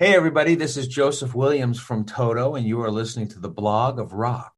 Hey, everybody, this is Joseph Williams from Toto, and you are listening to the blog of rock.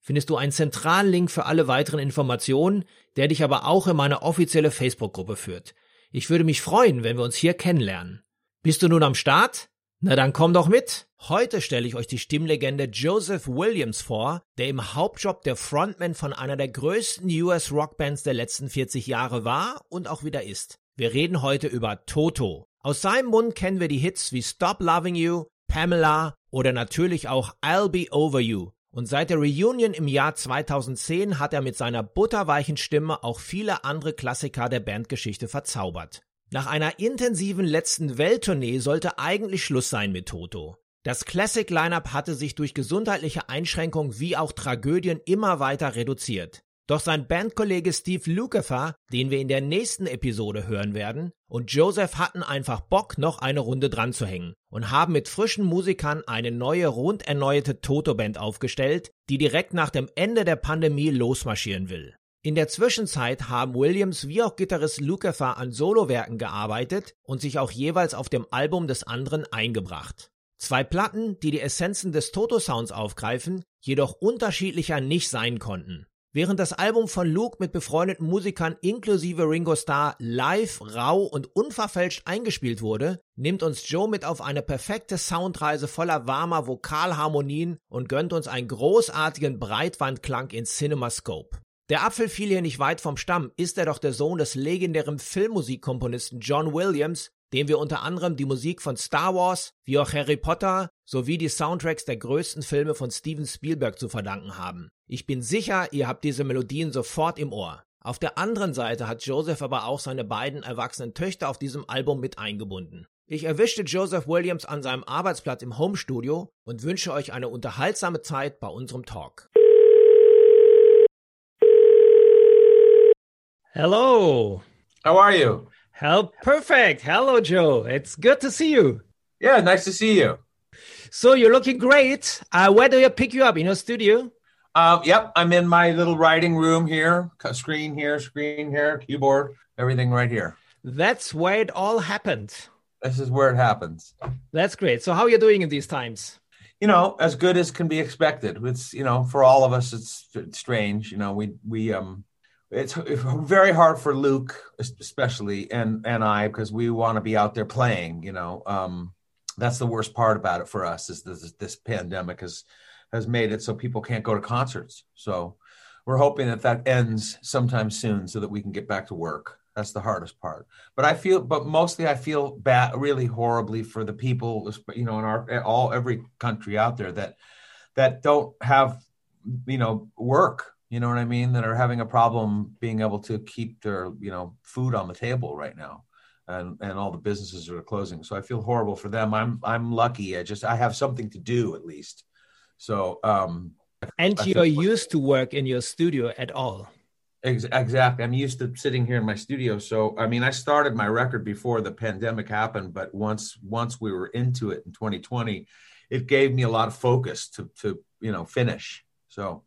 findest du einen zentralen Link für alle weiteren Informationen, der dich aber auch in meine offizielle Facebook-Gruppe führt. Ich würde mich freuen, wenn wir uns hier kennenlernen. Bist du nun am Start? Na dann komm doch mit! Heute stelle ich euch die Stimmlegende Joseph Williams vor, der im Hauptjob der Frontman von einer der größten US Rockbands der letzten 40 Jahre war und auch wieder ist. Wir reden heute über Toto. Aus seinem Mund kennen wir die Hits wie Stop Loving You, Pamela oder natürlich auch I'll Be Over You, und seit der Reunion im Jahr 2010 hat er mit seiner butterweichen Stimme auch viele andere Klassiker der Bandgeschichte verzaubert. Nach einer intensiven letzten Welttournee sollte eigentlich Schluss sein mit Toto. Das Classic Lineup hatte sich durch gesundheitliche Einschränkungen wie auch Tragödien immer weiter reduziert. Doch sein Bandkollege Steve Lukather, den wir in der nächsten Episode hören werden, und Joseph hatten einfach Bock, noch eine Runde dran zu hängen und haben mit frischen Musikern eine neue, rund erneuerte Toto-Band aufgestellt, die direkt nach dem Ende der Pandemie losmarschieren will. In der Zwischenzeit haben Williams wie auch Gitarrist Lukather an Solowerken gearbeitet und sich auch jeweils auf dem Album des anderen eingebracht. Zwei Platten, die die Essenzen des Toto-Sounds aufgreifen, jedoch unterschiedlicher nicht sein konnten. Während das Album von Luke mit befreundeten Musikern inklusive Ringo Starr live, rau und unverfälscht eingespielt wurde, nimmt uns Joe mit auf eine perfekte Soundreise voller warmer Vokalharmonien und gönnt uns einen großartigen Breitwandklang in CinemaScope. Der Apfel fiel hier nicht weit vom Stamm, ist er doch der Sohn des legendären Filmmusikkomponisten John Williams, dem wir unter anderem die Musik von Star Wars wie auch Harry Potter sowie die Soundtracks der größten Filme von Steven Spielberg zu verdanken haben. Ich bin sicher, ihr habt diese Melodien sofort im Ohr. Auf der anderen Seite hat Joseph aber auch seine beiden erwachsenen Töchter auf diesem Album mit eingebunden. Ich erwischte Joseph Williams an seinem Arbeitsplatz im Homestudio und wünsche euch eine unterhaltsame Zeit bei unserem Talk. Hello. How are you? How perfect. Hello, Joe. It's good to see you. Yeah, nice to see you. So you're looking great. Uh, where do you pick you up? In your studio? Um, yep, I'm in my little writing room here. Screen here, screen here, keyboard, everything right here. That's where it all happened. This is where it happens. That's great. So how are you doing in these times? You know, as good as can be expected. It's you know, for all of us, it's, it's strange. You know, we we um it's very hard for Luke, especially, and and I, because we want to be out there playing. You know, um, that's the worst part about it for us is this, this pandemic has has made it so people can't go to concerts. So we're hoping that that ends sometime soon, so that we can get back to work. That's the hardest part. But I feel, but mostly I feel bad, really horribly for the people, you know, in our all every country out there that that don't have, you know, work you know what I mean, that are having a problem being able to keep their, you know, food on the table right now. And, and all the businesses are closing. So I feel horrible for them. I'm I'm lucky. I just I have something to do at least. So um and you're used to work in your studio at all. Exactly. I'm used to sitting here in my studio. So I mean, I started my record before the pandemic happened, but once once we were into it in 2020, it gave me a lot of focus to to you know finish. So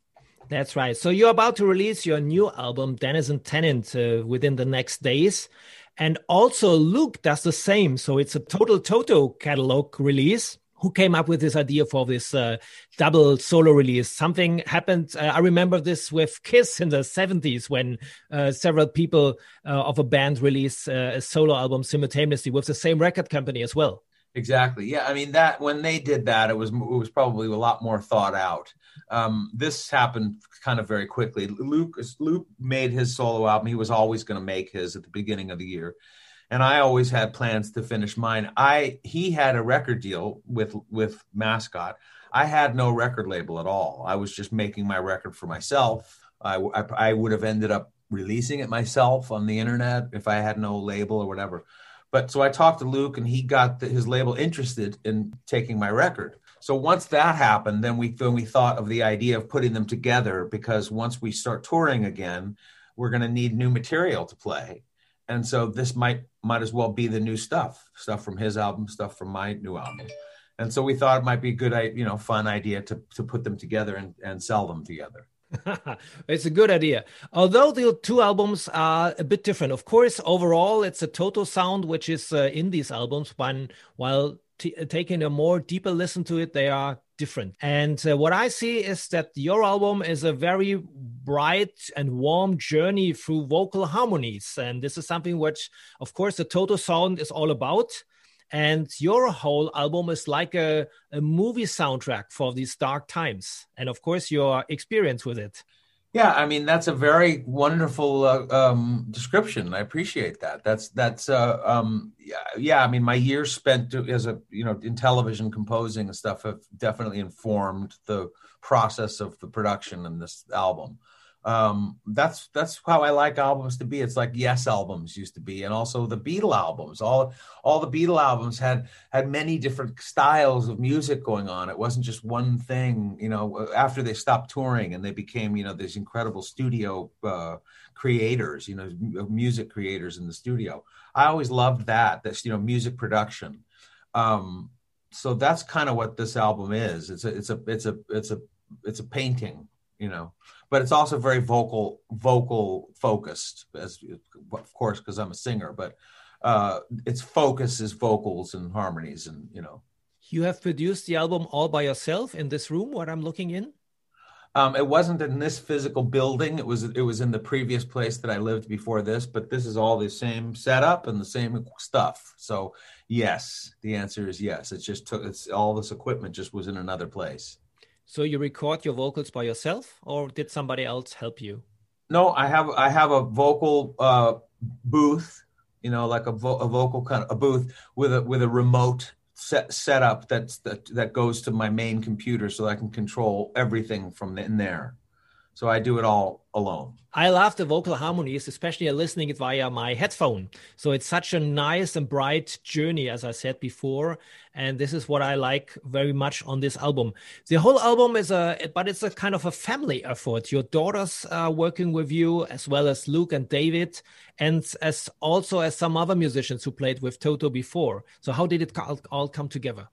that's right. So you're about to release your new album, Denizen Tenant, uh, within the next days. And also Luke does the same. So it's a total Toto catalog release. Who came up with this idea for this uh, double solo release? Something happened. Uh, I remember this with Kiss in the 70s when uh, several people uh, of a band released uh, a solo album simultaneously with the same record company as well. Exactly. Yeah. I mean that when they did that, it was it was probably a lot more thought out. Um, this happened kind of very quickly. Luke Luke made his solo album. He was always going to make his at the beginning of the year, and I always had plans to finish mine. I he had a record deal with with Mascot. I had no record label at all. I was just making my record for myself. I, I, I would have ended up releasing it myself on the internet if I had no label or whatever. But so I talked to Luke, and he got the, his label interested in taking my record. So once that happened, then we then we thought of the idea of putting them together because once we start touring again, we're going to need new material to play, and so this might might as well be the new stuff, stuff from his album, stuff from my new album, and so we thought it might be a good, you know, fun idea to to put them together and, and sell them together. it's a good idea. Although the two albums are a bit different. Of course, overall, it's a Toto sound, which is uh, in these albums, but while taking a more deeper listen to it, they are different. And uh, what I see is that your album is a very bright and warm journey through vocal harmonies. And this is something which, of course, the Toto sound is all about and your whole album is like a, a movie soundtrack for these dark times and of course your experience with it yeah i mean that's a very wonderful uh, um, description. I appreciate that. That's that's uh, um, yeah, yeah i mean my years spent as a you know in television composing and stuff have definitely informed the process of the production in this album um, that's that's how I like albums to be. It's like Yes albums used to be, and also the Beatle albums. All all the Beatle albums had had many different styles of music going on. It wasn't just one thing. You know, after they stopped touring and they became you know these incredible studio uh, creators, you know, music creators in the studio. I always loved that. That's you know music production. Um, so that's kind of what this album is. It's a it's a it's a it's a it's a painting. You know but it's also very vocal vocal focused as of course because i'm a singer but uh its focus is vocals and harmonies and you know. You have produced the album all by yourself in this room what i'm looking in? Um, it wasn't in this physical building. It was it was in the previous place that i lived before this but this is all the same setup and the same stuff. So yes the answer is yes. It's just took it's all this equipment just was in another place so you record your vocals by yourself, or did somebody else help you? No, I have I have a vocal uh, booth, you know, like a, vo- a vocal kind of a booth with a with a remote set setup that's that that goes to my main computer, so I can control everything from in there. So I do it all alone. I love the vocal harmonies, especially listening it via my headphone. So it's such a nice and bright journey, as I said before. And this is what I like very much on this album. The whole album is a, but it's a kind of a family effort. Your daughters are working with you, as well as Luke and David, and as also as some other musicians who played with Toto before. So how did it all come together?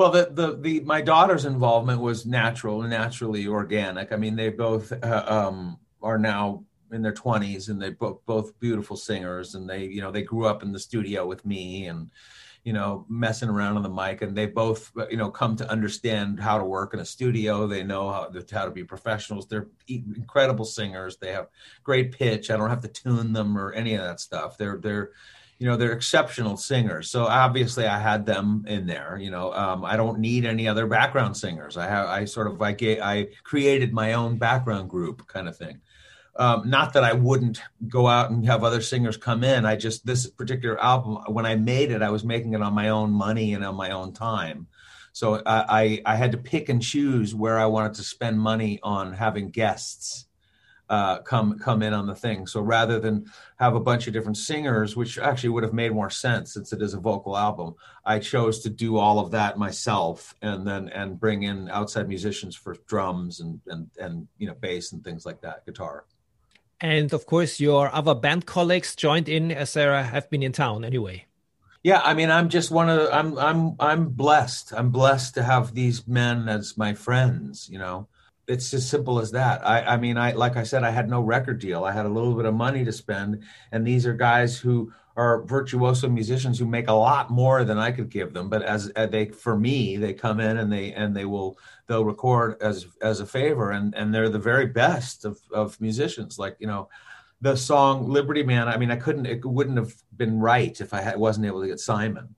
Well, the, the, the my daughter's involvement was natural naturally organic. I mean, they both uh, um, are now in their 20s and they both both beautiful singers and they you know they grew up in the studio with me and you know messing around on the mic and they both you know come to understand how to work in a studio. They know how, how to be professionals. They're incredible singers. They have great pitch. I don't have to tune them or any of that stuff. They're they're you know they're exceptional singers. So obviously i had them in there you know um, i don't need any other background singers. I have i sort of i, I created my own background group kind of thing. Um, not that i wouldn't go out and have other singers come in. I just this particular album when i made it i was making it on my own money and on my own time. So I, I, I had to pick and choose where i wanted to spend money on having guests uh, come come in on the thing. So rather than have a bunch of different singers, which actually would have made more sense since it is a vocal album, I chose to do all of that myself, and then and bring in outside musicians for drums and and and you know bass and things like that, guitar. And of course, your other band colleagues joined in as they have been in town anyway. Yeah, I mean, I'm just one of the, I'm I'm I'm blessed. I'm blessed to have these men as my friends. You know, it's as simple as that. I, I mean, I like I said, I had no record deal. I had a little bit of money to spend, and these are guys who are virtuoso musicians who make a lot more than I could give them. But as, as they, for me, they come in and they and they will they'll record as as a favor, and and they're the very best of of musicians. Like you know, the song Liberty Man. I mean, I couldn't. It wouldn't have been right if I had, wasn't able to get Simon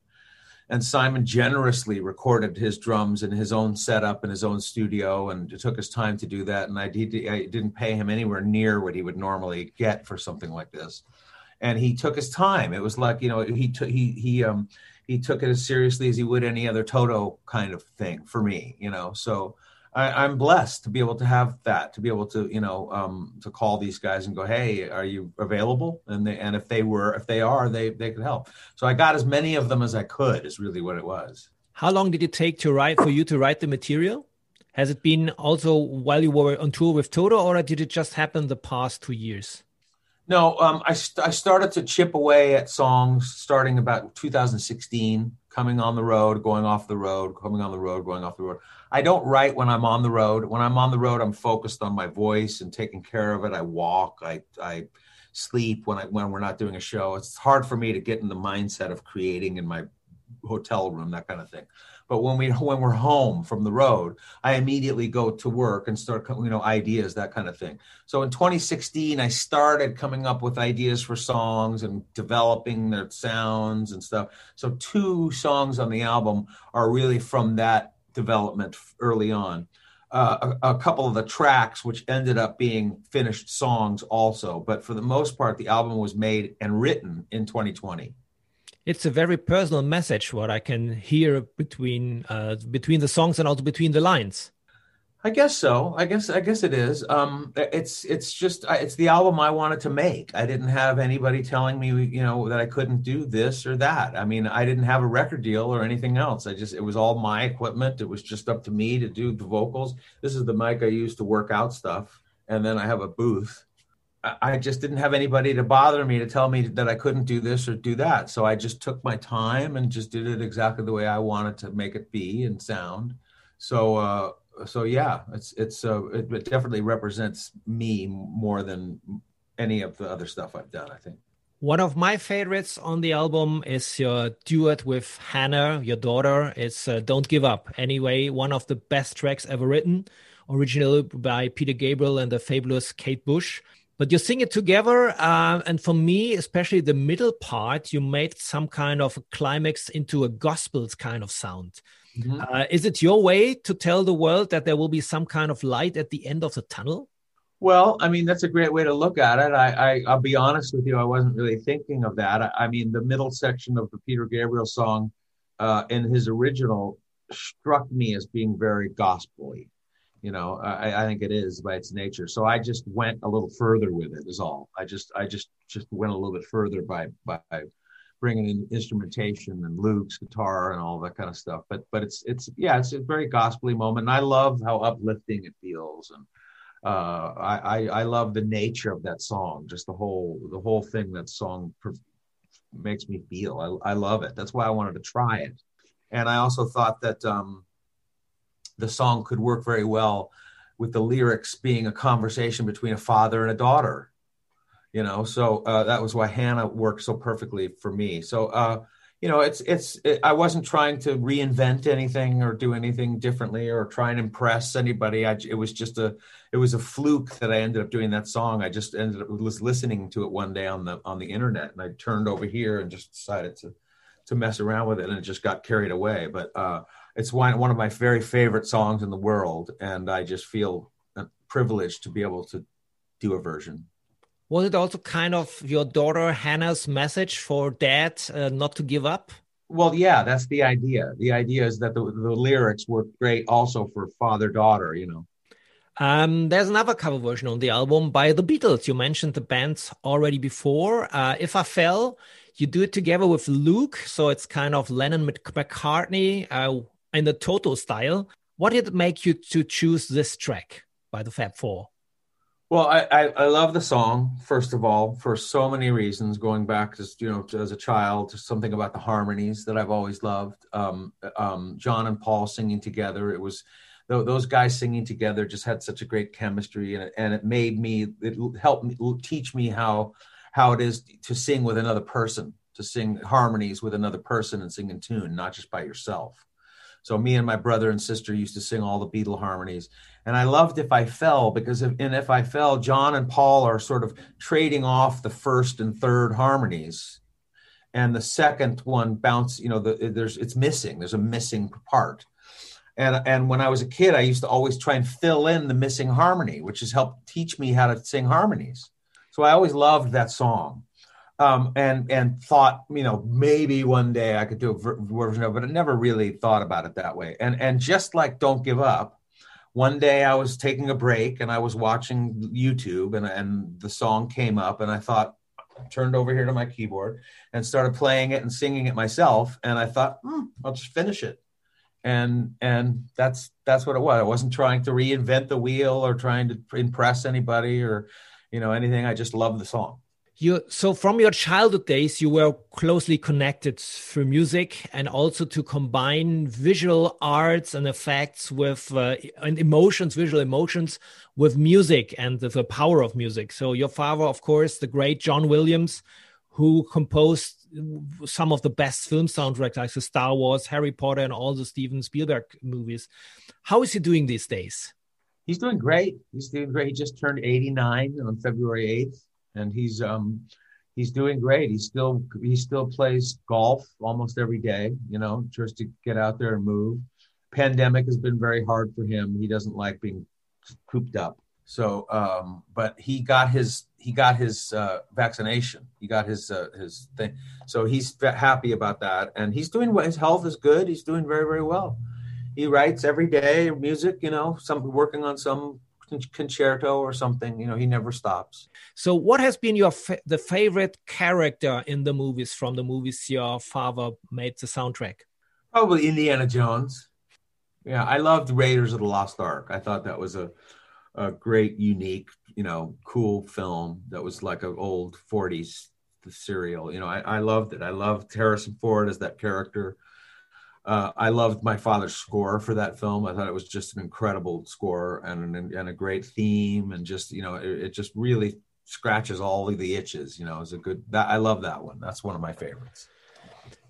and Simon generously recorded his drums in his own setup in his own studio, and it took his time to do that. And I, did, I didn't pay him anywhere near what he would normally get for something like this. And he took his time. It was like you know he took he he um he took it as seriously as he would any other Toto kind of thing for me. You know, so I, am blessed to be able to have that, to be able to, you know, um, to call these guys and go, "Hey, are you available?" And they, and if they were, if they are, they they could help. So I got as many of them as I could. Is really what it was. How long did it take to write for you to write the material? Has it been also while you were on tour with Toto, or did it just happen the past two years? No, um, I, st- I started to chip away at songs starting about 2016, coming on the road, going off the road, coming on the road, going off the road. I don't write when I'm on the road. When I'm on the road, I'm focused on my voice and taking care of it. I walk, I, I sleep when I when we're not doing a show. It's hard for me to get in the mindset of creating in my hotel room, that kind of thing. But when we when we're home from the road, I immediately go to work and start you know ideas that kind of thing. So in 2016, I started coming up with ideas for songs and developing their sounds and stuff. So two songs on the album are really from that development early on. Uh, a, a, couple of the tracks, which ended up being finished songs also. But for the most part, the album was made and written in 2020 it's a very personal message what I can hear between uh, between the songs and also between the lines. I guess so. I guess I guess it is. Um, it's it's just it's the album I wanted to make. I didn't have anybody telling me you know that I couldn't do this or that. I mean, I didn't have a record deal or anything else. I just it was all my equipment. It was just up to me to do the vocals. This is the mic I use to work out stuff, and then I have a booth I just didn't have anybody to bother me to tell me that I couldn't do this or do that. So I just took my time and just did it exactly the way I wanted to make it be and sound. So, uh, so yeah, it's it's uh, it, it definitely represents me more than any of the other stuff I've done. I think. One of my favorites on the album is your duet with Hannah, your daughter. It's uh, "Don't Give Up." Anyway, one of the best tracks ever written, originally by Peter Gabriel and the fabulous Kate Bush but you sing it together uh, and for me especially the middle part you made some kind of a climax into a gospel kind of sound mm -hmm. uh, is it your way to tell the world that there will be some kind of light at the end of the tunnel? Well i mean that's a great way to look at it. I, I will be honest with you i wasn't really thinking of that. I, I mean the middle section of the peter gabriel song uh, in his original struck me as being very gospelly you know I, I, think it is by its nature. So i just went a little further with it is all. I just i just just went a little bit further by by bringing in instrumentation and luke's guitar and all that kind of stuff. But but it's it's yeah it's a very gospelly moment. And i love how uplifting it feels. And uh, I, I love the nature of that song just the whole the whole thing that song per- makes me feel. I, I love it. That's why i wanted to try it. And i also thought that um the song could work very well with the lyrics being a conversation between a father and a daughter you know so uh, that was why hannah worked so perfectly for me. So uh, you know it's it's it, i wasn't trying to reinvent anything or do anything differently or try and impress anybody. I, it was just a it was a fluke that i ended up doing that song. I just ended up was listening to it one day on the on the internet and i turned over here and just decided to to mess around with it and it just got carried away. But uh it's one one of my very favorite songs in the world, and I just feel privileged to be able to do a version. Was it also kind of your daughter Hannah's message for dad uh, not to give up? Well, yeah, that's the idea. The idea is that the, the lyrics were great also for father daughter, you know. Um, there's another cover version on the album by the Beatles. You mentioned the band already before. Uh, if I Fell, you do it together with Luke, so it's kind of Lennon McCartney. Uh, in the Toto style. What did it make you to choose this track by the Fab Four? Well, I, I, I, love the song first of all for so many reasons. Going back to you know as a child, to something about the harmonies that I've always loved. Um, um, John and Paul singing together. It was those guys singing together just had such a great chemistry, and it, and it made me it helped me teach me how how it is to sing with another person, to sing harmonies with another person and sing in tune, not just by yourself. So me and my brother and sister used to sing all the Beatle harmonies. And I loved If I Fell because if, in If I Fell, John and Paul are sort of trading off the first and third harmonies. and the second one bounce you know the, there's it's missing there's a missing part and and when i was a kid i used to always try and fill in the missing harmony which has helped teach me how to sing harmonies so i always loved that song um, and and thought you know maybe one day i could do a version of it but i never really thought about it that way and and just like don't give up one day i was taking a break and i was watching youtube and and the song came up and i thought turned over here to my keyboard and started playing it and singing it myself. And I thought, hmm, I'll just finish it. And and that's that's what it was. I wasn't trying to reinvent the wheel or trying to impress anybody or you know anything. I just love the song you so from your childhood days you were closely connected through music and also to combine visual arts and effects with uh, and emotions visual emotions with music and the, the power of music. So your father of course the great john williams who composed some of the best film soundtracks like the star wars harry potter and all the steven spielberg movies. How is he doing these days? He's doing great. He's doing great. He just turned 89 on february 8th and he's um he's doing great. He still he still plays golf almost every day, you know, just to get out there and move. Pandemic has been very hard for him. He doesn't like being cooped up. So, um, but he got his he got his uh, vaccination. He got his uh, his thing. So he's happy about that, and he's doing. His health is good. He's doing very very well. He writes every day music. You know, some working on some concerto or something. You know, he never stops. So, what has been your fa the favorite character in the movies from the movies your father made the soundtrack? Probably Indiana Jones. Yeah, I loved Raiders of the Lost Ark. I thought that was a a great, unique, you know, cool film that was like an old '40s serial. You know, I, I loved it. I loved Harrison Ford as that character. Uh, I loved my father's score for that film. I thought it was just an incredible score and and a great theme, and just you know, it, it just really scratches all of the itches. You know, it's a good. That, I love that one. That's one of my favorites.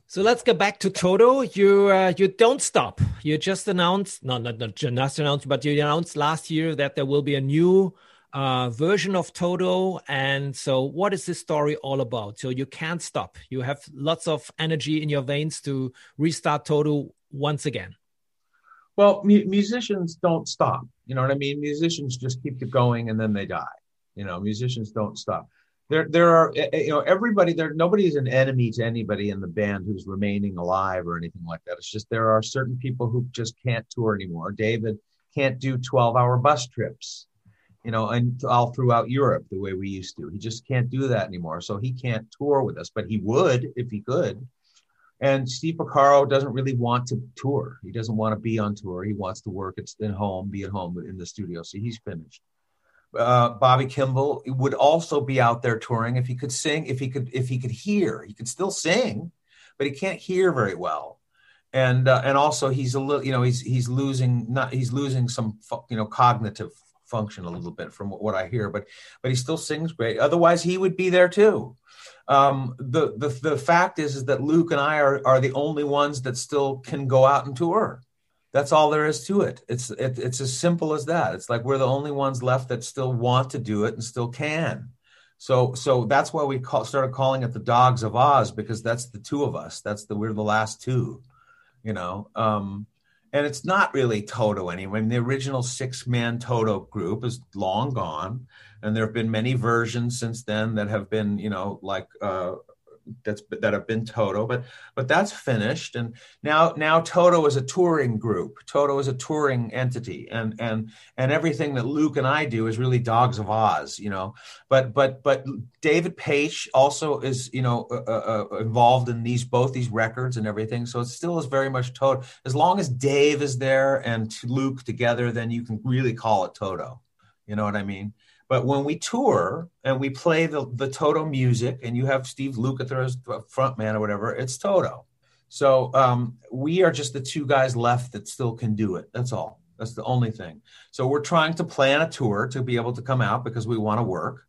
So let's go back to Toto. You uh, you don't stop. You just announced, no, not not just announced, but you announced last year that there will be a new uh, version of Toto. And so, what is this story all about? So, you can't stop. You have lots of energy in your veins to restart Toto once again. Well, mu musicians don't stop. You know what I mean? Musicians just keep it going and then they die. You know, musicians don't stop. There, there are, eh, eh, you know, everybody there, nobody's an enemy to anybody in the band who's remaining alive or anything like that. It's just there are certain people who just can't tour anymore. David can't do 12 hour bus trips you know, and all throughout Europe the way we used to. He just can't do that anymore. So he can't tour with us, but he would if he could. And Steve Porcaro doesn't really want to tour. He doesn't want to be on tour. He wants to work at, at home, be at home in the studio. So he's finished. Uh, Bobby Kimball would also be out there touring if he could sing, if he could, if he could hear. He could still sing, but he can't hear very well. And uh, and also he's a little, you know, he's he's losing not he's losing some you know cognitive function a little bit from what I hear, but but he still sings great. Otherwise, he would be there too. Um, the the the fact is is that Luke and I are are the only ones that still can go out and tour. That's all there is to it. It's it, it's as simple as that. It's like we're the only ones left that still want to do it and still can. So so that's why we call, started calling it the Dogs of Oz because that's the two of us. That's the we're the last two, you know. Um, and it's not really Toto anymore. I mean, the original six-man Toto group is long gone, and there have been many versions since then that have been, you know, like uh, that's that have been Toto, but but that's finished. And now now Toto is a touring group. Toto is a touring entity, and and and everything that Luke and I do is really Dogs of Oz, you know. But but but David Paich also is you know uh, uh, uh, involved in these both these records and everything. So it still is very much Toto. As long as Dave is there and Luke together, then you can really call it Toto. You know what I mean? But when we tour and we play the, the Toto music and you have Steve Lukather as the front man or whatever, it's Toto. So um, we are just the two guys left that still can do it. That's all. That's the only thing. So we're trying to plan a tour to be able to come out because we want to work.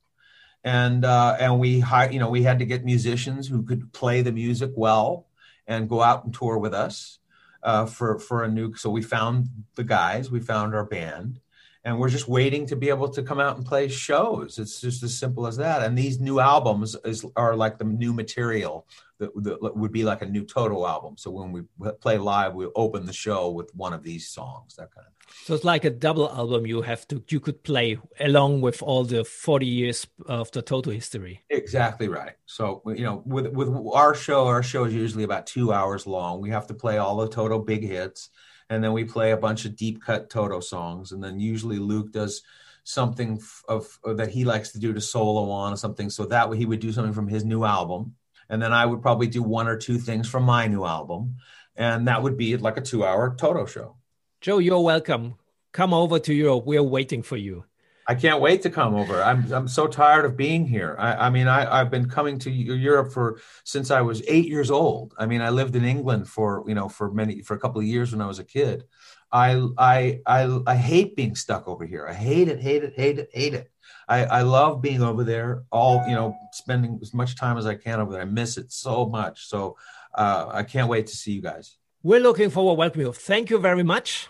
And uh, and we hire, you know we had to get musicians who could play the music well and go out and tour with us uh, for for a new. So we found the guys, we found our band, and we're just waiting to be able to come out and play shows. It's just as simple as that. And these new albums is, are like the new material that, that, would be like a new Toto album. So when we play live, we open the show with one of these songs, that kind of. So it's like a double album you have to you could play along with all the 40 years of the Toto history. Exactly right. So you know, with with our show, our show is usually about two hours long. We have to play all the Toto big hits and then we play a bunch of deep cut Toto songs, and then usually Luke does something of, of that he likes to do to solo on or something. So that way he would do something from his new album, and then I would probably do one or two things from my new album, and that would be like a two-hour Toto show. Joe, you're welcome. Come over to Europe. We're waiting for you. I can't wait to come over. I'm I'm so tired of being here. I, I mean, I, I've been coming to Europe for since I was eight years old. I mean, I lived in England for you know for many for a couple of years when I was a kid. I I I, I hate being stuck over here. I hate it, hate it, hate it, hate it. I, I love being over there. All you know, spending as much time as I can over there. I miss it so much. So uh, I can't wait to see you guys. We're looking forward to welcoming you. Thank you very much.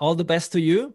All the best to you.